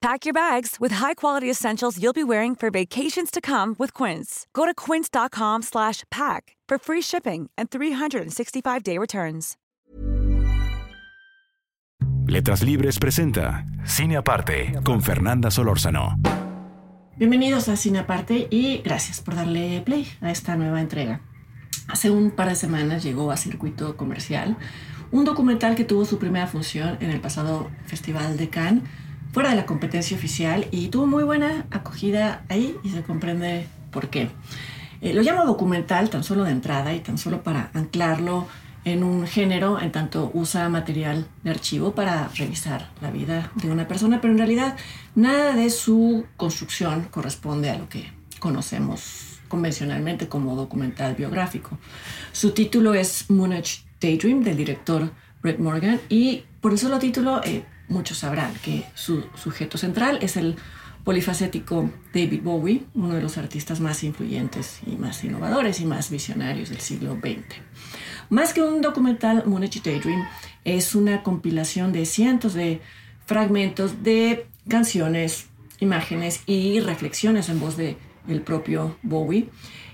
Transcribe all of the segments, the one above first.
Pack your bags with high-quality essentials you'll be wearing for vacations to come with Quince. Go to quince.com/pack for free shipping and 365-day returns. Letras Libres presenta Cine Aparte con Fernanda Solórzano. Bienvenidos a Cine Aparte y gracias por darle play a esta nueva entrega. Hace un par de semanas llegó a circuito comercial un documental que tuvo su primera función en el pasado Festival de Cannes fuera de la competencia oficial y tuvo muy buena acogida ahí y se comprende por qué. Eh, lo llamo documental tan solo de entrada y tan solo para anclarlo en un género, en tanto usa material de archivo para revisar la vida de una persona, pero en realidad nada de su construcción corresponde a lo que conocemos convencionalmente como documental biográfico. Su título es Moonage Daydream del director Brett Morgan y por el solo título eh, muchos sabrán que su sujeto central es el polifacético David Bowie, uno de los artistas más influyentes y más innovadores y más visionarios del siglo XX. Más que un documental, Moonage Daydream es una compilación de cientos de fragmentos de canciones, imágenes y reflexiones en voz de el propio Bowie,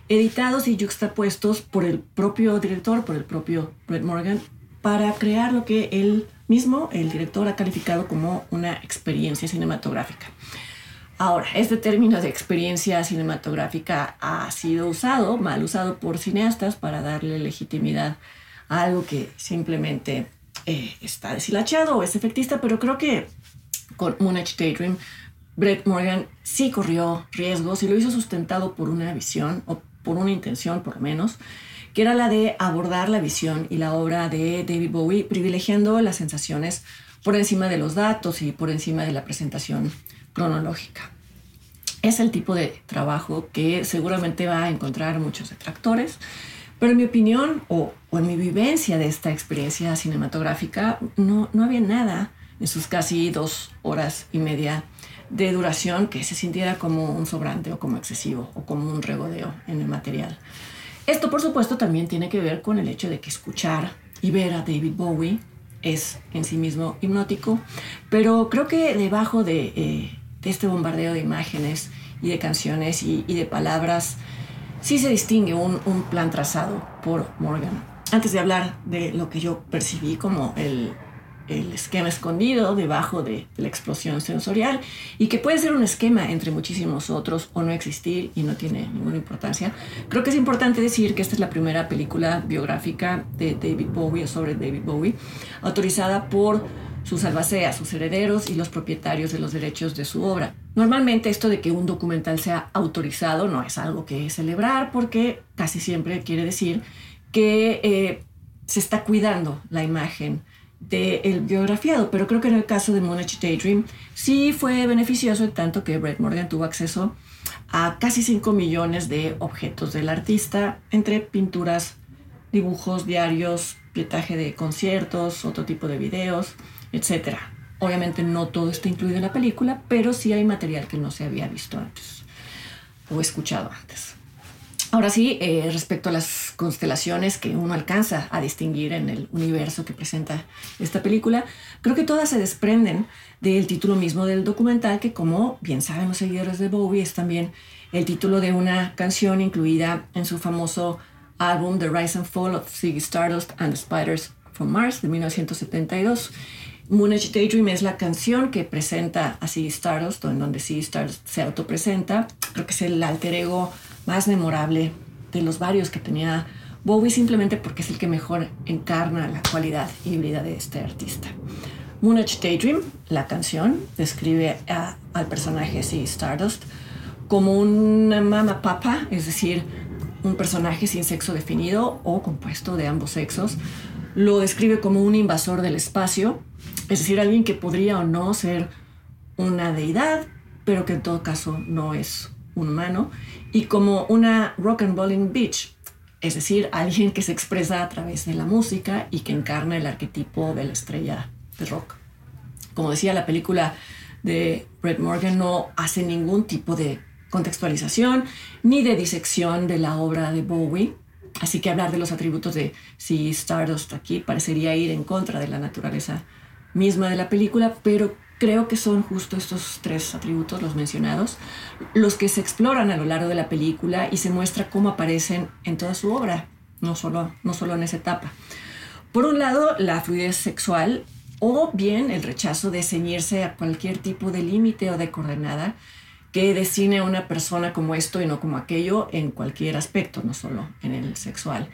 editados y juxtapuestos por el propio director, por el propio Brett Morgan, para crear lo que él mismo, el director, ha calificado como una experiencia cinematográfica. Ahora, este término de experiencia cinematográfica ha sido usado, mal usado por cineastas para darle legitimidad a algo que simplemente eh, está deshilachado o es efectista, pero creo que con Moonage Daydream, Brett Morgan sí corrió riesgos y lo hizo sustentado por una visión o por una intención por lo menos, que era la de abordar la visión y la obra de David Bowie, privilegiando las sensaciones por encima de los datos y por encima de la presentación cronológica. Es el tipo de trabajo que seguramente va a encontrar muchos detractores, pero en mi opinión o, en mi vivencia de esta experiencia cinematográfica, no, no había nada en sus casi dos horas y media de duración que se sintiera como un sobrante o como excesivo o como un regodeo en el material. Esto, por supuesto, también tiene que ver con el hecho de que escuchar y ver a David Bowie es en sí mismo hipnótico, pero creo que debajo de, eh, este bombardeo de imágenes y de canciones y, de palabras, sí se distingue un, un plan trazado por Morgan. Antes de hablar de lo que yo percibí como el el esquema escondido debajo de la explosión sensorial y que puede ser un esquema entre muchísimos otros o no existir y no tiene ninguna importancia. Creo que es importante decir que esta es la primera película biográfica de David Bowie o sobre David Bowie autorizada por sus albaceas, sus herederos y los propietarios de los derechos de su obra. Normalmente esto de que un documental sea autorizado no es algo que celebrar porque casi siempre quiere decir que eh, se está cuidando la imagen del biografiado, pero creo que en el caso de Moonage Daydream sí fue beneficioso en tanto que Brett Morgan tuvo acceso a casi 5 millones de objetos del artista, entre pinturas, dibujos, diarios, pietaje de conciertos, otro tipo de videos, etc. Obviamente no todo está incluido en la película, pero sí hay material que no se había visto antes o escuchado antes. Ahora sí, eh, respecto a las constelaciones que uno alcanza a distinguir en el universo que presenta esta película, creo que todas se desprenden del título mismo del documental, que como bien saben los seguidores de Bowie, es también el título de una canción incluida en su famoso álbum The Rise and Fall of Ziggy Stardust and the Spiders from Mars de 1972. Moonage Daydream es la canción que presenta a Ziggy Stardust, o en donde Ziggy Stardust se autopresenta. Creo que es el alter ego más memorable de los varios que tenía Bowie simplemente porque es el que mejor encarna la cualidad híbrida de este artista. Moonage Daydream, la canción, describe al personaje C. Stardust como una mama papa, es decir, un personaje sin sexo definido o compuesto de ambos sexos. Lo describe como un invasor del espacio, es decir, alguien que podría o no ser una deidad, pero que en todo caso no es humano, y como una rock and rolling bitch, es decir, alguien que se expresa a través de la música y que encarna el arquetipo de la estrella de rock. Como decía, la película de Brett Morgan no hace ningún tipo de contextualización ni de disección de la obra de Bowie, así que hablar de los atributos de si Stardust aquí parecería ir en contra de la naturaleza misma de la película, pero creo que son justo estos tres atributos, los mencionados, los que se exploran a lo largo de la película y se muestra cómo aparecen en toda su obra, no solo, no solo en esa etapa. Por un lado, la fluidez sexual o bien el rechazo de ceñirse a cualquier tipo de límite o de coordenada que define a una persona como esto y no como aquello en cualquier aspecto, no solo en el sexual.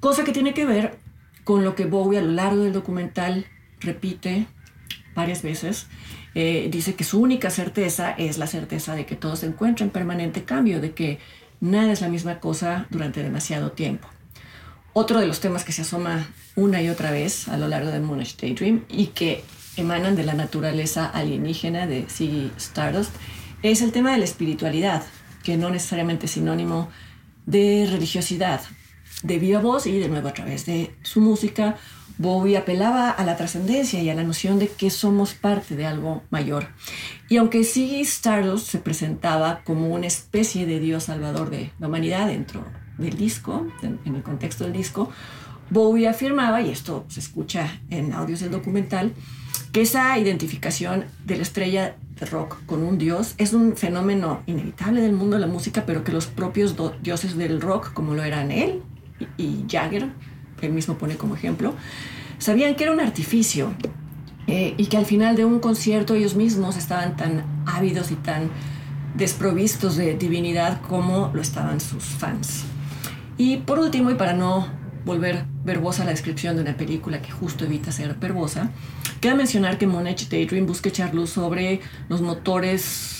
Cosa que tiene que ver con lo que Bowie a lo largo del documental repite varias veces. Eh, dice que su única certeza es la certeza de que todo se encuentra en permanente cambio, de que nada es la misma cosa durante demasiado tiempo. Otro de los temas que se asoma una y otra vez a lo largo de Moonish Daydream y que emanan de la naturaleza alienígena de Ziggy Stardust es el tema de la espiritualidad, que no necesariamente es sinónimo de religiosidad. De viva voz y de nuevo a través de su música, Bowie apelaba a la trascendencia y a la noción de que somos parte de algo mayor. Y aunque Ziggy Stardust se presentaba como una especie de Dios salvador de la humanidad dentro del disco, en el contexto del disco, Bowie afirmaba, y esto se escucha en audios del documental, que esa identificación de la estrella de rock con un dios es un fenómeno inevitable del mundo de la música, pero que los propios dioses del rock, como lo eran él y, Jagger, él mismo pone como ejemplo, sabían que era un artificio eh, y que al final de un concierto ellos mismos estaban tan ávidos y tan desprovistos de divinidad como lo estaban sus fans. Y por último, y para no volver verbosa la descripción de una película que justo evita ser verbosa, queda mencionar que Moonage Daydream busca echar luz sobre los motores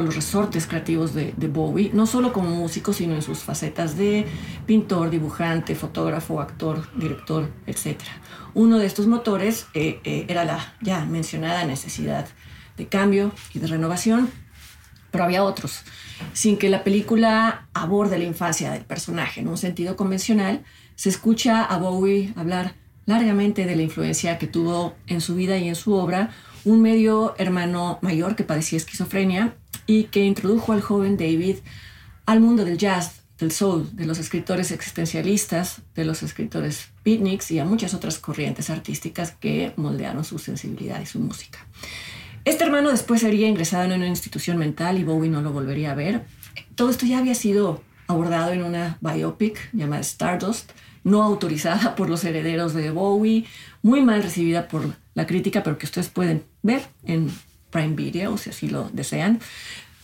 los resortes creativos de, Bowie, no solo como músico, sino en sus facetas de pintor, dibujante, fotógrafo, actor, director, etc. Uno de estos motores eh, eh, era la ya mencionada necesidad de cambio y de renovación, pero había otros sin que la película aborde la infancia del personaje en un sentido convencional, se escucha a Bowie hablar largamente de la influencia que tuvo en su vida y en su obra un medio hermano mayor que padecía esquizofrenia y que introdujo al joven David al mundo del jazz, del soul, de los escritores existencialistas, de los escritores beatniks y a muchas otras corrientes artísticas que moldearon su sensibilidad y su música. Este hermano después sería ingresado en una institución mental y Bowie no lo volvería a ver. Todo esto ya había sido abordado en una biopic llamada Stardust, no autorizada por los herederos de Bowie, muy mal recibida por la crítica, pero que ustedes pueden ver en Prime Video si así lo desean.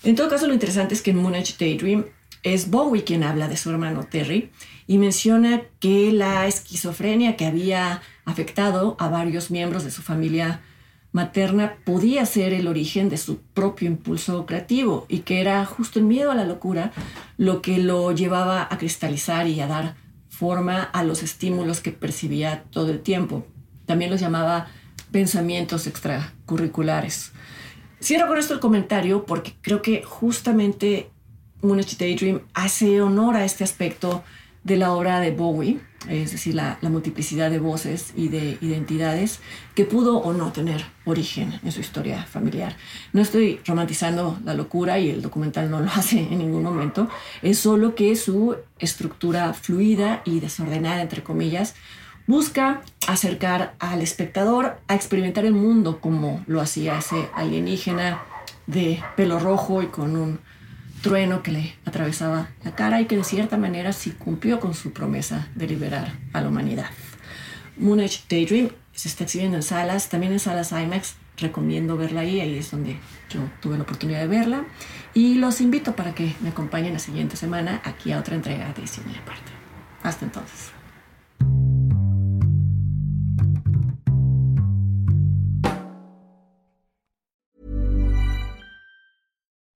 En todo caso, lo interesante es que en Moonage Daydream es Bowie quien habla de su hermano Terry y menciona que la esquizofrenia que había afectado a varios miembros de su familia materna podía ser el origen de su propio impulso creativo y que era justo el miedo a la locura lo que lo llevaba a cristalizar y a dar forma a los estímulos que percibía todo el tiempo. También los llamaba pensamientos extracurriculares. Cierro con esto el comentario porque creo que justamente Moonage Daydream hace honor a este aspecto de la obra de Bowie es decir, la, multiplicidad de voces y de identidades que pudo o no tener origen en su historia familiar. No estoy romantizando la locura y el documental no lo hace en ningún momento, es solo que su estructura fluida y desordenada, entre comillas, busca acercar al espectador a experimentar el mundo como lo hacía ese alienígena de pelo rojo y con un trueno que le atravesaba la cara y que de cierta manera sí cumplió con su promesa de liberar a la humanidad. Moonage Daydream se está exhibiendo en salas, también en salas IMAX. Recomiendo verla ahí, ahí es donde yo tuve la oportunidad de verla. Y los invito para que me acompañen la siguiente semana aquí a otra entrega de Cine Aparte. Hasta entonces.